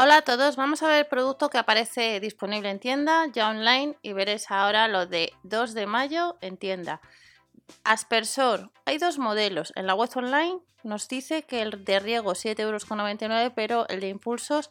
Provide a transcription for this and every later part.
Hola a todos, vamos a ver el producto que aparece disponible en tienda, ya online, y veréis ahora lo de 2 de mayo en tienda. Aspersor, hay dos modelos. En la web online nos dice que el de riego 7,99 euros, pero el de impulsos,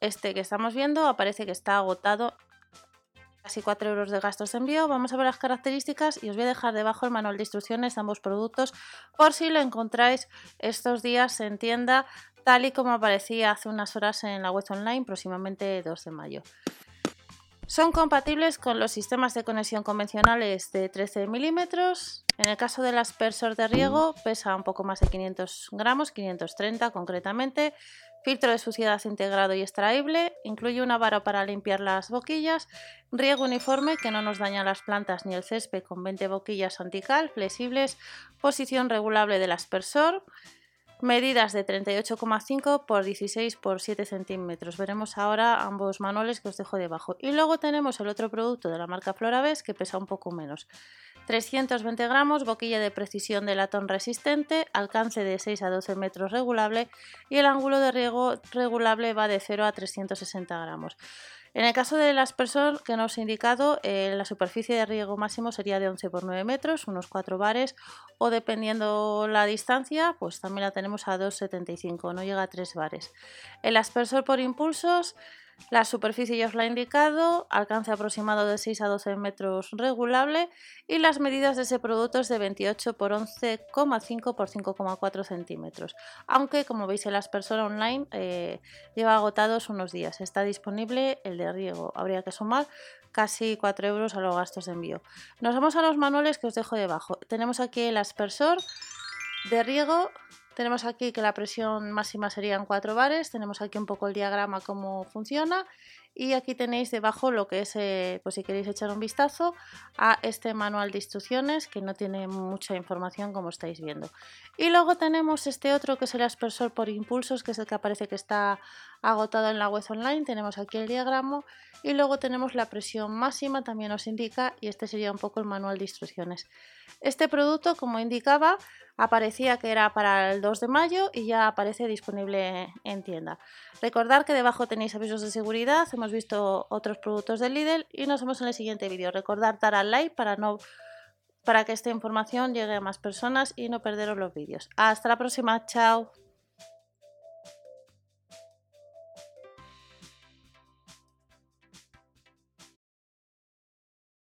este que estamos viendo, aparece que está agotado casi 4 euros de gastos de envío. Vamos a ver las características y os voy a dejar debajo el manual de instrucciones de ambos productos por si lo encontráis estos días en tienda tal y como aparecía hace unas horas en la web online, próximamente 2 de mayo. Son compatibles con los sistemas de conexión convencionales de 13 milímetros. En el caso del aspersor de riego pesa un poco más de 500 gramos, 530 concretamente. Filtro de suciedad integrado y extraíble. Incluye una vara para limpiar las boquillas. Riego uniforme que no nos daña las plantas ni el césped con 20 boquillas antical flexibles. Posición regulable del aspersor medidas de 38,5 por 16 por 7 centímetros. Veremos ahora ambos manuales que os dejo debajo. Y luego tenemos el otro producto de la marca Floraves que pesa un poco menos. 320 gramos, boquilla de precisión de latón resistente, alcance de 6 a 12 metros regulable y el ángulo de riego regulable va de 0 a 360 gramos. En el caso del aspersor que nos he indicado, eh, la superficie de riego máximo sería de 11 por 9 metros, unos 4 bares, o dependiendo la distancia, pues también la tenemos a 2,75, no llega a 3 bares. El aspersor por impulsos la superficie ya os la he indicado, alcance aproximado de 6 a 12 metros regulable y las medidas de ese producto es de 28 por 11,5 por 5,4 centímetros. Aunque como veis el aspersor online eh, lleva agotados unos días. Está disponible el de riego. Habría que sumar casi 4 euros a los gastos de envío. Nos vamos a los manuales que os dejo debajo. Tenemos aquí el aspersor de riego tenemos aquí que la presión máxima serían 4 bares, tenemos aquí un poco el diagrama cómo funciona y aquí tenéis debajo lo que es, eh, pues si queréis echar un vistazo a este manual de instrucciones que no tiene mucha información como estáis viendo. Y luego tenemos este otro que es el aspersor por impulsos, que es el que aparece que está agotado en la web online. Tenemos aquí el diagrama y luego tenemos la presión máxima, también nos indica, y este sería un poco el manual de instrucciones. Este producto, como indicaba, aparecía que era para el 2 de mayo y ya aparece disponible en tienda. Recordad que debajo tenéis avisos de seguridad, hemos visto otros productos del Lidl y nos vemos en el siguiente vídeo. Recordad dar al like para que esta información llegue a más personas y no perderos los vídeos. Hasta la próxima, chao.